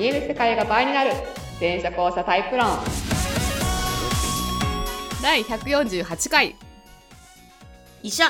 見える世界が倍になる。全車交差タイプ論。第148回。医者。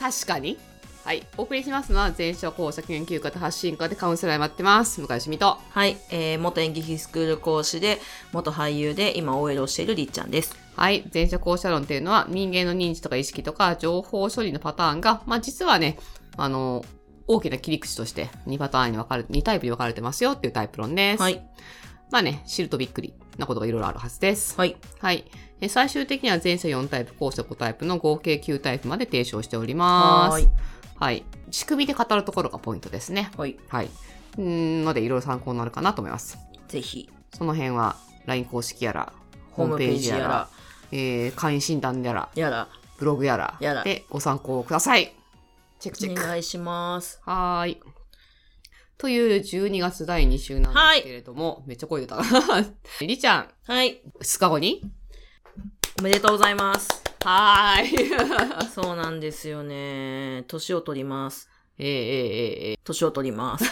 確かに。はい。お送りしますのは全社交差研究家と発信家でカウンセラーやってます。向井しみと。はい、えー、元演劇スクール講師で、元俳優で、今 OL をしているりっちゃんです。はい。全社交差論っていうのは人間の認知とか意識とか情報処理のパターンがまあ実はねあの大きな切り口として2パターンに分かれ2タイプに分かれてますよっていうタイプ論です。はい。まあね、知るとびっくりなことがいろいろあるはずです。はい。はい。え最終的には前者4タイプ、後者5タイプの合計9タイプまで提唱しております。はーい。はい。仕組みで語るところがポイントですね。はい。はい。んので、いろいろ参考になるかなと思います。ぜひ、その辺は、LINE 公式やら、ホームページやら、えー、会員診断やら、やら、ブログやら、やらでご参考ください。チェックチェック。お願いします。はーい。という12月第2週なんですけれども、めっちゃ声出た。りちゃん、はい。スカゴに？おめでとうございます。はーい。そうなんですよね。年を取ります。えええええ年を取ります。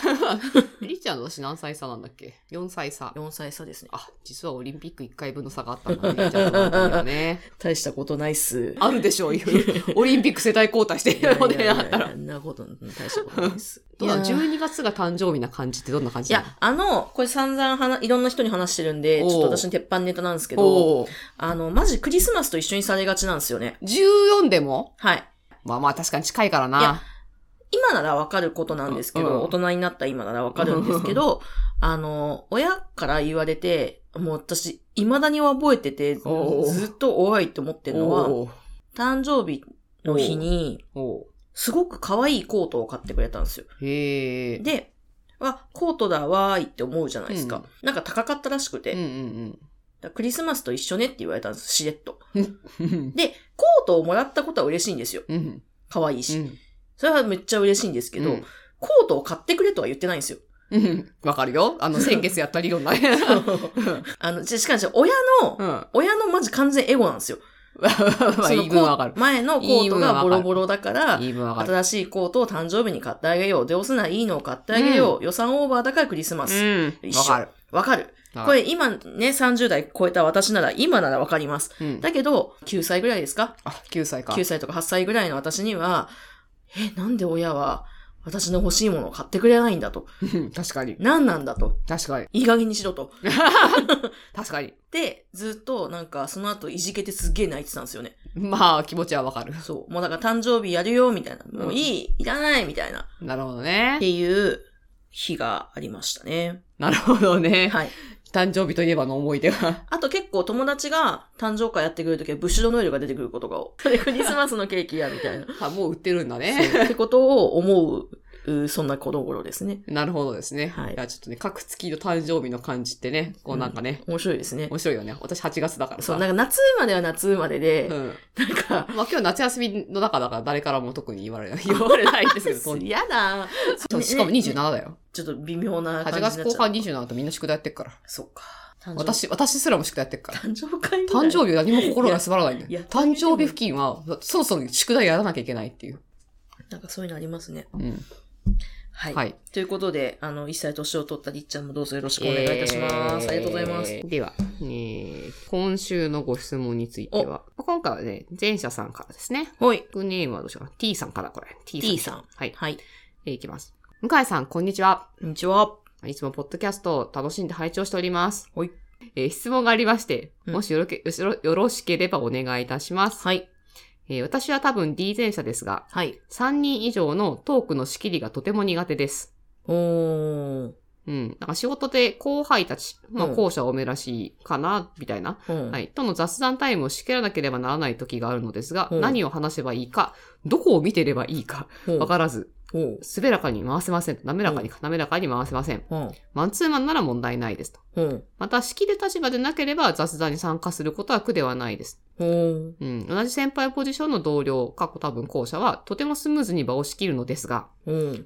えりちゃんの私何歳差なんだっけ ?4 歳差。4歳差ですね。あ、実はオリンピック1回分の差があったんだね。りちゃんとなんだよね。大したことないっす。あるでしょう。オリンピック世代交代しているのであったら。そんなこと、大したことないっす。どうだいやー12月が誕生日な感じってどんな感いじ？なのや、あの、これ散々はないろんな人に話してるんで、ちょっと私の鉄板ネタなんですけど、あの、マジクリスマスと一緒にされがちなんですよね。14でも？はい。まあまあ確かに近いからな。今ならわかることなんですけど、うん大人になった今ならわかるんですけど、あの、親から言われて、もう私、未だに覚えてて、ずっと怖いって思ってるのは、誕生日の日に、すごく可愛いコートを買ってくれたんですよ。へえ。で、あ、コートだわーいって思うじゃないですか。うんなんか高かったらしくて、うんうんだからクリスマスと一緒ねって言われたんです、しれっと。うん。で、コートをもらったことは嬉しいんですよ。うん。可愛いし。うん。それはめっちゃ嬉しいんですけど、うんコートを買ってくれとは言ってないんですよ。うん。わかるよ。あの、先月やった理論だね。あの、ししかし、親の、うん。親のマジ完全エゴなんですよ。まあ、その。前のコートがボロボロだから。新しいコートを誕生日に買ってあげよう。どうせならいいのを買ってあげよう。予算オーバーだからクリスマス。うん。一緒わかる。わかる。これ今ね、30代超えた私なら、今ならわかります。うん。だけど、9歳ぐらいですか？あ、9歳か。?9 歳とか8歳ぐらいの私には、え、なんで親は私の欲しいものを買ってくれないんだと。う ん確かに。何なんだと。確かに。いい加減にしろと。確かに。で、ずっとなんかその後いじけてすっげえ泣いてたんですよね。まあ、気持ちはわかる。そう。もうだから誕生日やるよ、みたいな。もういい、いらない、みたいな。っなるほどね。ていう日がありましたね。なるほどね。はい。誕生日といえばの思い出は。あと結構友達が誕生会やってくるときはブッシュドノエルが出てくることが多い。そ れクリスマスのケーキや、みたいな。あ、もう売ってるんだね。ってことを思う、うそんな子頃ですね。なるほどですね。はいいや、ちょっとね、各月の誕生日の感じってね、こうなんかね、面白いですね。面白いよね。私8月だからさ。そう、なんか夏までは夏までで、うん。なんか、まあ今日夏休みの中だから誰からも特に言われない、言われないんですけど、とやだ。そうしかも27だよ。ちょっと微妙な感8じになっち。月後半27とみんな宿題やってっから。そっか。誕生私、私すらも宿題やってっから。誕生会ぐらい誕生日は何も心が休まらないんだいやよ。誕生日付近は、そろそろ宿題やらなきゃいけないっていう。なんかそういうのありますね。うん。はい。はい。ということで、あの、一歳年を取ったりっちゃんもどうぞよろしくお願いいたします。ありがとうございます。えーでは、えー今週のご質問については、今回はね、前者さんからですね。ほい。ニックネームはどうしようかな。T さんからこれ。T T さん。はい。はい。えーいきます。向井さん、こんにちは。こんにちは。いつもポッドキャストを楽しんで拝聴しております。ほい。えー質問がありまして、うんもしよろけよろよろしければお願いいたします。はい。えー私は多分 D 前者ですが、はい。3人以上のトークの仕切りがとても苦手です。おー。うん。なんか仕事で後輩たち、まあうん後者多めらしいかな、みたいな。うん。はい。との雑談タイムを仕切らなければならない時があるのですが、うん何を話せばいいか、どこを見てればいいか、わからず。滑らかに回せませんと。滑らかに、滑らかに回せません。マンツーマンなら問題ないですと。また、仕切る立場でなければ雑談に参加することは苦ではないです。ほう。うん。同じ先輩ポジションの同僚、過去多分後者は、とてもスムーズに場を仕切るのですが。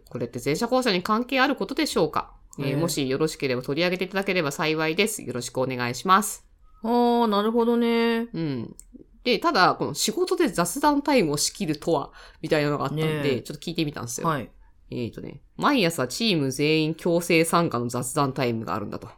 これって前者後者に関係あることでしょうか、えーねもしよろしければ取り上げていただければ幸いです。よろしくお願いします。あー、なるほどね。うん。で、ただ、この仕事で雑談タイムを仕切るとは、みたいなのがあったんで、ねえちょっと聞いてみたんですよ。はい。えーとね、毎朝チーム全員強制参加の雑談タイムがあるんだと。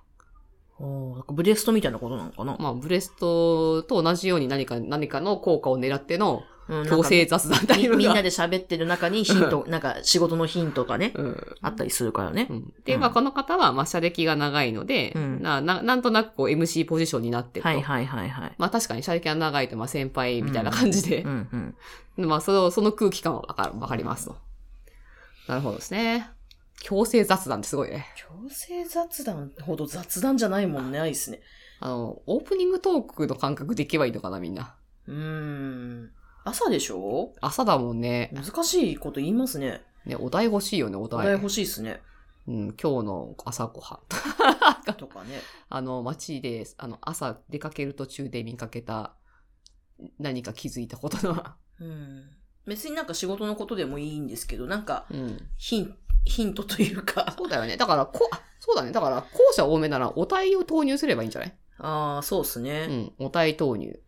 おーなんかブレストみたいなことなのかな、まあ、ブレストと同じように何か、何かの効果を狙っての強制雑談タイムが。みみんなで喋ってる中にヒント、なんか仕事のヒントがね、うん。あったりするからねう。んで、うんまあ、この方は、まあ、社歴が長いので、うんな、な、なんとなくこう MC ポジションになってると。はいはいはいはい。まあ、確かに社歴が長いと、まあ、先輩みたいな感じでう、んうん。まあ、その、その空気感はわかる、わかりますと。なるほどですね。強制雑談ってすごいね。強制雑談ほど雑談じゃないもんね、ないですね。あの、オープニングトークの感覚でいけばいいのかな、みんな。うーん。朝でしょ？朝だもんね。難しいこと言いますね。ね、お題欲しいよね、お題。お題欲しいですね。うん、今日の朝ごはん。とかね。あの、街で、あの、朝出かける途中で見かけた、何か気づいたことの、うん。別になんか仕事のことでもいいんですけど、なんかうん。ヒンヒントというか。そうだよね。だから、こ、あそうだね。だから、校舎多めなら、お題を投入すればいいんじゃない？ああ、そうですうね。ん、お題投入。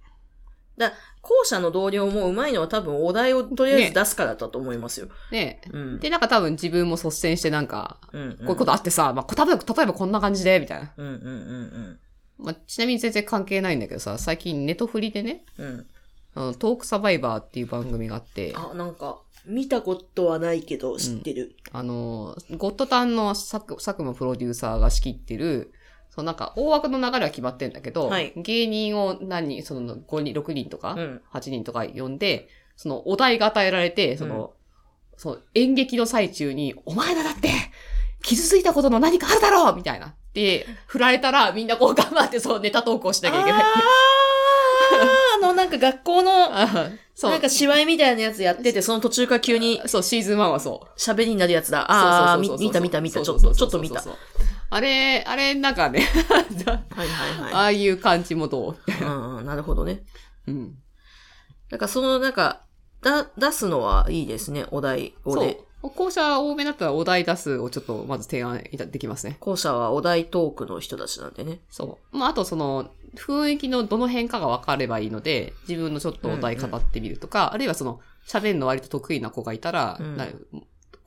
後者の同僚もうまいのは多分お題をとりあえず出すからだと思いますよ。ねうん。で、なんか多分自分も率先してなんか、うん、うん。こういうことあってさ、まあ、こ例えば、例えばこんな感じで、みたいな。うんうんうんまあ、ちなみに全然関係ないんだけどさ、最近ネトフリでね、うん。うん。あのトークサバイバーっていう番組があって、あ、なんか、見たことはないけど知ってる。あの、ゴッドタンの佐久間プロデューサーが仕切ってる、そのなんか大枠の流れは決まってんだけど、はい芸人を何人、その5人、6人とか、うん8人とか呼んで、そのお題が与えられて、その、その演劇の最中に、お前らだって、傷ついたことの何かあるだろうみたいな。って、振られたらみんなこう頑張ってそうネタ投稿しなきゃいけない。あ の、なんか学校の、あそう。なんか芝居みたいなやつやってて、その途中から急にそう、シーズン1はそう。喋りになるやつだ。ああ、見た見た見た。ちょっと見た。あれ、あれ、なんかね、はいはいはああいう感じもどう？い。うんうん、なるほどね。うん。なんかその、なんか、だ、出すのはいいですね、お題をそうね。。校舎多めだったらお題出すをちょっとまず提案いたできますね。後者はお題トークの人たちなんでね。そう。まあ、あとその、雰囲気のどの辺かが分かればいいので、自分のちょっとお題語ってみるとか、あるいはその、喋るの割と得意な子がいたら、うんな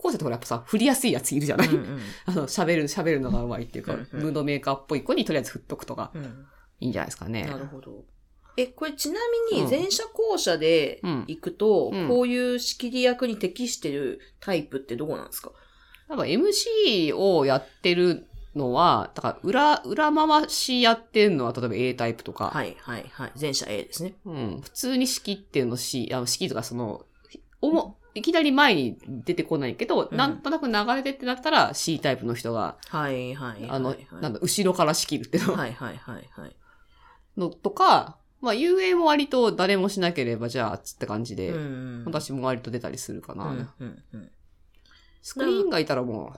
校舎ってほらやっぱさ、振りやすいやついるじゃない、うんうん あの、喋る、喋るのが上手いっていうか、うんうんムードメーカーっぽい子にとりあえず振っとくとか、うん。いいんじゃないですかね。なるほど。え、これちなみにうん前者後者でうん行くと、うんこういう仕切り役に適してるタイプってどこなんですか？多分 MC をやってるのは、だから裏、裏回しやってるのは、例えば A タイプとか、はいはいはい。前者 A ですね。うん、普通に仕切ってるの C、あの仕切りとかその、おも、いきなり前に出てこないけど、うんなんとなく流れてってなったら C タイプの人が、はいはいはいはい。あの、なんだ、後ろから仕切るっていうの,、はいはいはいはい。のとか、まあ、遊泳も割と誰もしなければじゃあ、つって感じで、うん。私も割と出たりするかな。うんうんうん。スクリーンがいたらも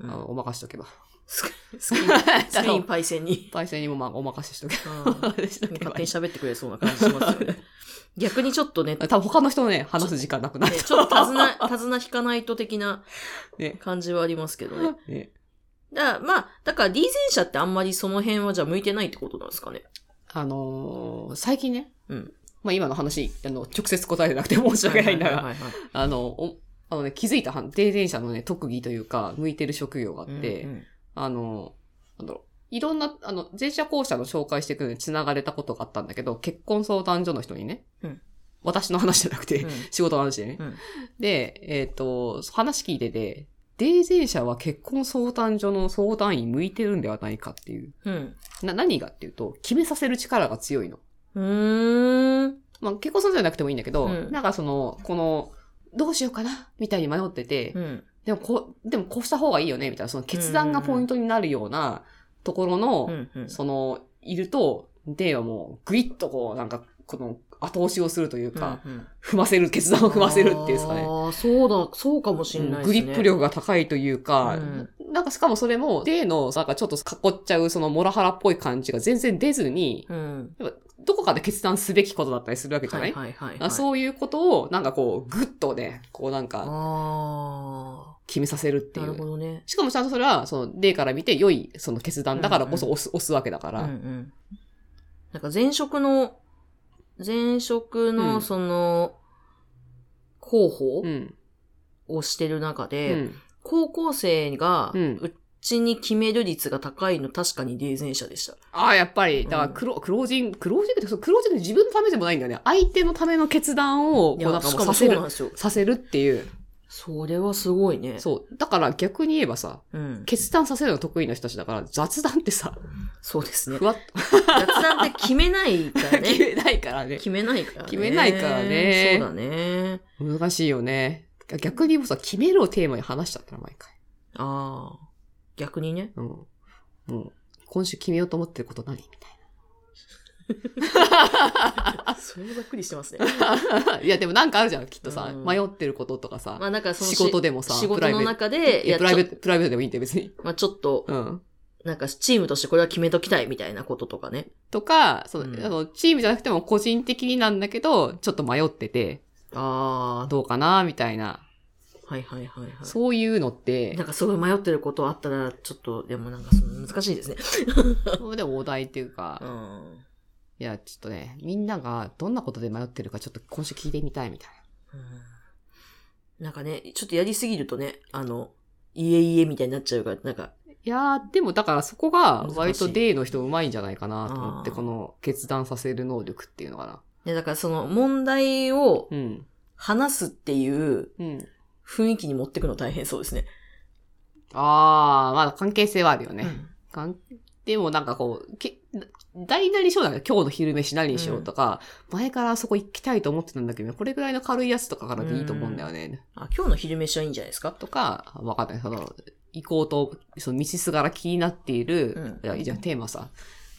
う、うんあのお任しとけば。スクリーン、パイセンに。パイセンにもまあお任せしとけ勝手に喋ってくれそうな感じしますよね。逆にちょっとね、ね多分他の人のね、話す時間なくなる。ちょっと手綱、手綱引かないと的なね。感じはありますけどね。ねだから、まあ、だから D 前者ってあんまりその辺はじゃあ向いてないってことなんですかね。あのー最近ね、うん。まあ今の話、あの、直接答えてなくて申し訳ないんだが、あの、おあのね、気づいたはん、停電者のね、特技というか、向いてる職業があっはいて、うんうんあの、なんだろう、いろんな、あの、前者後者の紹介していくのに繋がれたことがあったんだけど、結婚相談所の人にね、うん私の話じゃなくて、うん仕事の話でね。うんで、えっ、と、話聞いてて、デ前者は結婚相談所の相談員向いてるんではないかっていう。うん。な、何がっていうと、決めさせる力が強いの。うーん。まあ、結婚相談じゃなくてもいいんだけど、うんなんかその、この、どうしようかなみたいに迷ってて、うん。でもこう、でもこうした方がいいよねみたいな、その決断がポイントになるようなところの、うんうん。その、いると、デイはもう、ぐいっとこう、なんか、この、後押しをするというか、うんうん踏ませる、決断を踏ませるっていうんですかね。ああ、そうだ、そうかもしれないですね。グリップ力が高いというか、うんなんかしかもそれも、デイの、なんかちょっと囲っちゃう、そのモラハラっぽい感じが全然出ずに、うん。どこかで決断すべきことだったりするわけじゃない、はいはいはい、はい。あそういうことを、なんかこう、ぐっとね、こうなんか、あ決めさせるってあ、いう。なるほどね。しかもちゃんとそれは、その、例から見て良い、その決断だからこそ押す、押すわけだから。うんうん。なんか前職の、前職うのんその、候補うん。をしてる中うで、ん。高校生が、ううんちに決める率が高いの確かに霊前者でした。ああ、やっぱり、だから、クロ、クロージング、クロージングって、クロージングって自分のためでもないんだよね。相手のための決断を、こうなんかさせる。させるっていう。それはすごいね。そう。だから逆に言えばさ、うん。決断させるのが得意な人たちだから、雑談ってさ、そうですねふ。わっ雑談って決めないからと決ね。めないからね。決めないからね。決めないからねそうだね。難しいよね。逆にもうさ、決めるをテーマに話しちゃったら毎回。ああ。逆にね。うん。もう、今週決めようと思ってること何みたそれもざっくりしてますね。いな。いや、でもなんかあるじゃん、きっとさ。うん迷ってることとかさ。まあなんかその仕事でもさ、仕事の中で、プライベートいやプライベート、プライベートでもいいんだよ、別に。まあちょっと、うん。なんかチームとしてこれは決めときたいみたいなこととかね。とか、その、うんあの、チームじゃなくても個人的になんだけど、ちょっと迷ってて、ああ、どうかな、みたいな。はいはいはいはい。そういうのってなん、かすごい迷ってることあったら、ちょっと、でもなんかその難しいですね。そ れでもお題っていうかう、ん。いや、ちょっとね、みんながどんなことで迷ってるかちょっと今週聞いてみたいみたいうんなんかね、ちょっとやりすぎるとね、あの、いえいえみたいになっちゃうから、なんか、な。いやー、でもだからそこが割とデーの人うまいんじゃないかなと思って、この決断させる能力っていうのかな。ね、だからその問題をうん。話すっていううん。雰囲気に持ってくの大変そうですね。あー、まだ関係性はあるよね。うんかんでもなんかこう、け大なりそうだね。今日の昼飯何にしようとか、前からあそこ行きたいと思ってたんだけど、これぐらいの軽いやつとかからでいいと思うんだよね。あ、今日の昼飯はいいんじゃないですか？とか、わかんない。その、行こうと、その道すがら気になっている、うんいや、いいじゃん、テーマさ。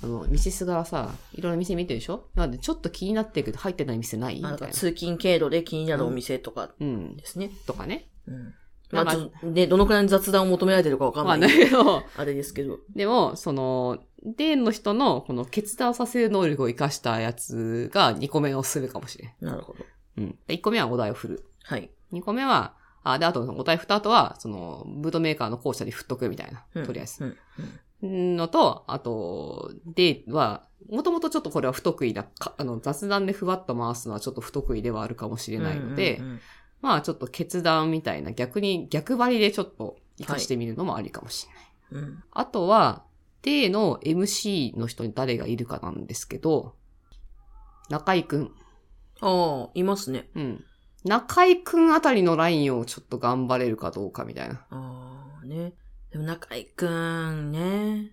あの、道すがらさ、いろいろ店見てるでしょ？なんで、ちょっと気になってるけど入ってない店ない？みあたいな。なんか通勤経路で気になるお店とかうん。ですね。とかね。うん。まあ、なんかちょっとね、どのくらいの雑談を求められてるかわかんまあ、ない。だけど、あれですけど。でも、その、デーンの人の、この決断させる能力を活かしたやつが2個目のおすすめかもしれん。なるほど。うん。1個目はお題を振る。はい。2個目は、あ、で、あと、お題振った後は、その、ブードメーカーの校舎に振っとくみたいな。うんとりあえず。うん。のと、あと、では、もともとちょっとこれは不得意な、かあの、雑談でふわっと回すのはちょっと不得意ではあるかもしれないので、うんうんうんまあちょっと決断みたいな、逆に、逆張りでちょっと活かしてみるのもありかもしれない。うん。あとは、デーの MC の人に誰がいるかなんですけど、中井くん。ああ、いますね。うん。中井くんあたりのラインをちょっと頑張れるかどうかみたいな。ああ、ね。でも中井くんね。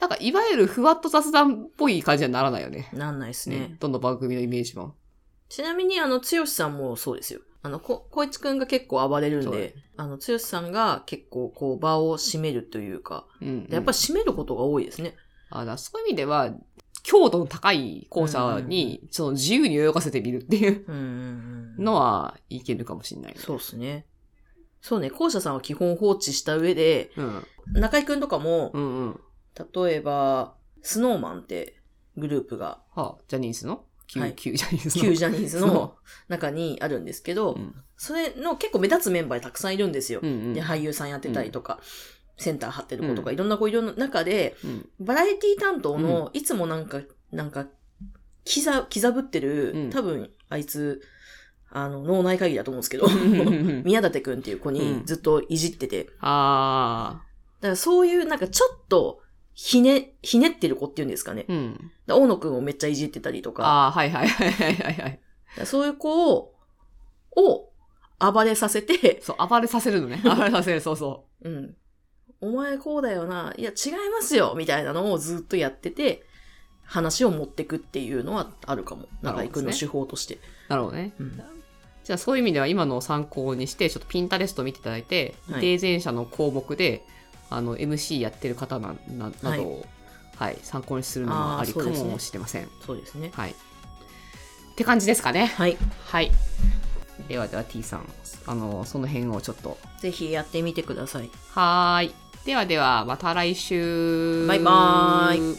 なんか、いわゆるふわっと雑談っぽい感じにはならないよね。なんないですね。ね。どの番組のイメージも。ちなみに、あの、つよしさんもそうですよ。あの、こ、こいちくんが結構暴れるんで、あの、つよしさんが結構、こう、場を占めるというか、うん、うん。やっぱり占めることが多いですね。あだそういう意味では、強度の高い校舎に、その自由に泳がせてみるっていううんうんうん。のはいけるかもしれない、ね。そうですね。そうね、校舎さんは基本放置した上で、うん。中井くんとかも、うんうん。例えば、スノーマンってグループが、はあ、ジャニーズの？旧、はい旧ジャニーズの？旧ジャニーズその中にあるんですけど、うん。それの結構目立つメンバーたくさんいるんですよ。うんうん。で、俳優さんやってたりとか、センター張ってる子とか、うんいろんな子いる中で、うん。バラエティ担当の、いつもなんか、なんか、きざ、きざぶってる、うん多分、あいつ、あの、脳内会議だと思うんですけど、宮舘くんっていう子にずっといじってて、だあからそういうなんかちょっと、ひね、ひねってる子っていうんですかね。あ。うん。大野くんをめっちゃいじってたりとか、ああ、はいはいはいはいはいそういう子を、を暴れさせて、そう、暴れさせるのね。暴れさせる、そうそうん。お前こうだよな。いや、違いますよみたいなのをずっとやってて、話を持ってくっていうのはあるかも。中井くんの手法として。う。なるほどね。うんじゃあそういう意味では今のを参考にして、ちょっとピンタレストを見ていただいて、はい定前者の項目で、あの、MC やってる方なななどを、はい、参考にするのもありかもしれません。そうですね。はい。って感じですかね。はい。はい。ではでは T さん、あの、その辺をちょっと。ぜひやってみてください。はーい。ではでは、また来週。バイバーイ。